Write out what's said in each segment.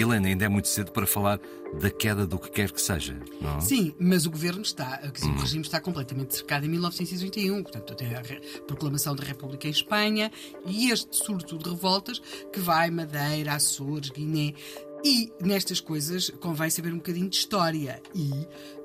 Helena, ainda é muito cedo para falar da queda do que quer que seja, não? Sim, mas o governo está, hum. o regime está completamente cercado em 1931, portanto, tem a proclamação da República em Espanha e este surto de revoltas que vai Madeira, Açores, Guiné. E nestas coisas convém saber um bocadinho de história. E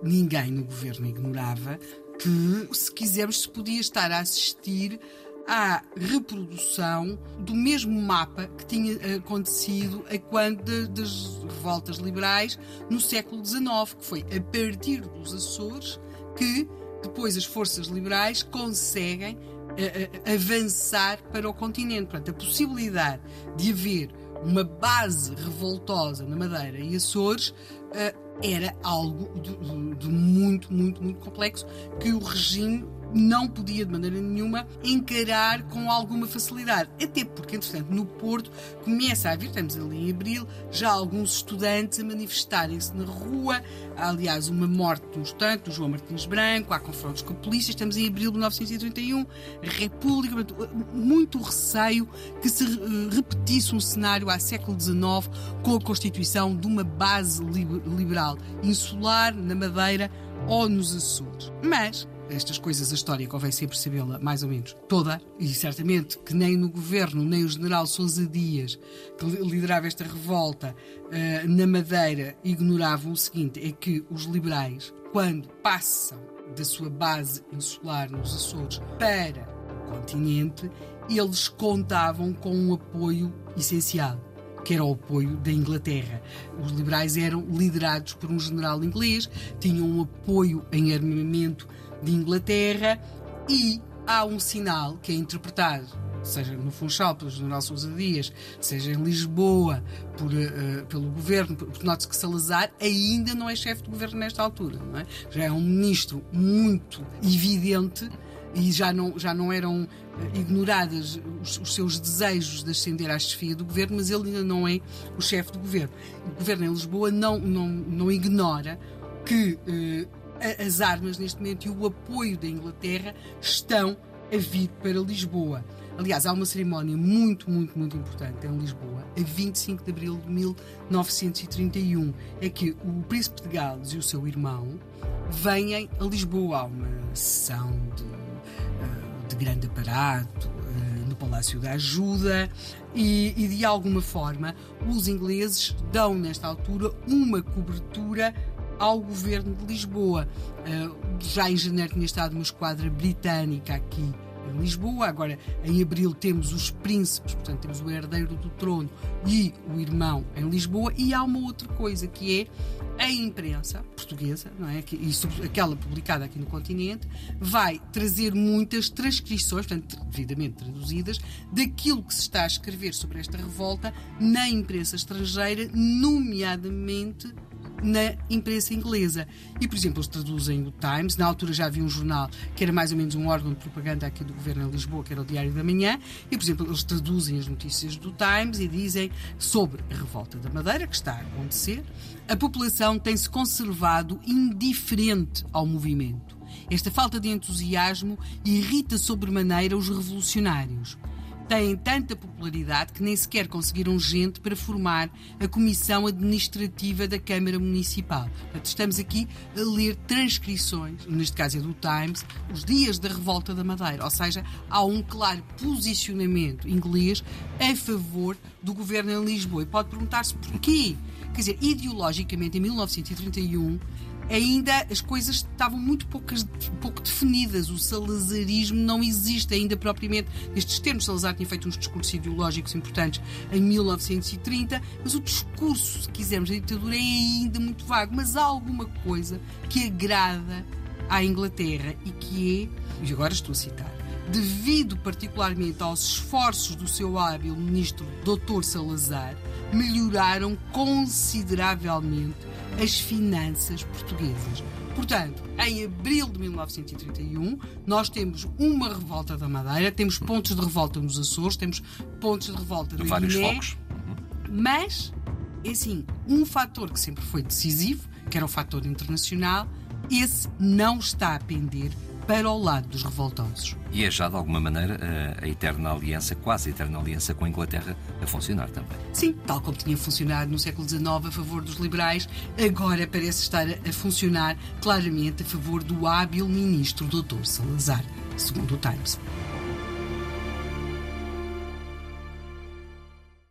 ninguém no governo ignorava que, se quisermos, se podia estar a assistir à reprodução do mesmo mapa que tinha acontecido a quando das revoltas liberais no século XIX, que foi a partir dos Açores que depois as forças liberais conseguem a, a, avançar para o continente. Portanto, a possibilidade de haver uma base revoltosa na Madeira e Açores uh, era algo de, de muito, muito, muito complexo que o regime não podia de maneira nenhuma encarar com alguma facilidade. Até porque, entretanto, no Porto começa a haver, estamos ali em abril, já alguns estudantes a manifestarem-se na rua. Há, aliás, uma morte de um estudante, do João Martins Branco, há confrontos com a polícia. Estamos em abril de 1931, a República, muito receio que se eh, repetisse um cenário há século XIX com a constituição de uma base liberal insular na Madeira ou nos Açores. Mas estas coisas, a história convém sempre sabê-la mais ou menos. Toda, e certamente que nem no governo, nem o general Sousa Dias, que liderava esta revolta uh, na Madeira, ignoravam o seguinte: é que os liberais, quando passam da sua base insular nos Açores para o continente, eles contavam com um apoio essencial que era o apoio da Inglaterra. Os liberais eram liderados por um general inglês, tinham um apoio em armamento de Inglaterra e há um sinal que é interpretado seja no Funchal pelo general Sousa Dias, seja em Lisboa por, uh, pelo governo, porque note-se que Salazar ainda não é chefe de governo nesta altura, é? já é um ministro muito evidente e já não, já não eram uh, ignorados os, os, seus desejos de ascender à chefia do governo, mas ele ainda não é o chefe do governo. O governo em Lisboa não, não, não ignora que uh, as armas neste momento e o apoio da Inglaterra estão a vir para Lisboa. Aliás, há uma cerimónia muito, muito, muito importante em Lisboa, a 25 de abril de 1931. É que o Príncipe de Gales e o seu irmão vêm a Lisboa. Há uma sessão de, eh, de grande aparato eh, no Palácio da Ajuda e, e, de alguma forma, os ingleses dão, nesta altura, uma cobertura ao governo de Lisboa. Uh, já em janeiro tinha estado uma esquadra britânica aqui em Lisboa. Agora, em abril, temos os príncipes, portanto, temos o herdeiro do trono e o irmão em Lisboa. E há uma outra coisa que é a imprensa portuguesa, não é? e aquela publicada aqui no continente, vai trazer muitas transcrições, portanto, devidamente traduzidas, daquilo que se está a escrever sobre esta revolta na imprensa estrangeira, nomeadamente na imprensa inglesa. E, por exemplo, eles traduzem o Times, na altura já havia um jornal que era mais ou menos um órgão de propaganda aqui do governo em Lisboa, que era o Diário da Manhã, e, por exemplo, eles traduzem as notícias do Times e dizem sobre a revolta da Madeira, que está a acontecer, a população tem-se conservado indiferente ao movimento. Esta falta de entusiasmo irrita sobremaneira os revolucionários têm tanta popularidade que nem sequer conseguiram gente para formar a Comissão Administrativa da Câmara Municipal. Portanto, estamos aqui a ler transcrições, neste caso é do Times, os dias da revolta da Madeira. Ou seja, há um claro posicionamento inglês a favor do governo em Lisboa. E pode perguntar-se porquê. Quer dizer, ideologicamente, em 1931, ainda as coisas estavam muito poucas, pouco definidas. O salazarismo não existe ainda propriamente nestes termos. Salazar tinha feito uns discursos ideológicos importantes em 1930, mas o discurso, se quisermos, da ditadura é ainda muito vago. Mas há alguma coisa que agrada à Inglaterra e que é, e agora estou a citar, devido particularmente aos esforços do seu hábil ministro Dr. Salazar, melhoraram consideravelmente as finanças portuguesas. Portanto, em abril de 1931, nós temos uma revolta da Madeira, temos pontos de revolta nos Açores, temos pontos de revolta na Vários Guiné, focos. mas, é assim, um fator que sempre foi decisivo, que era o fator internacional, esse não está a pender para o lado dos revoltosos. E é já, de alguma maneira, a, a eterna aliança, quase a eterna aliança com a Inglaterra a funcionar também. Sim, tal como tinha funcionado no século XIX a favor dos liberais, agora parece estar a funcionar claramente a favor do hábil ministro Dr. Salazar, segundo o Times.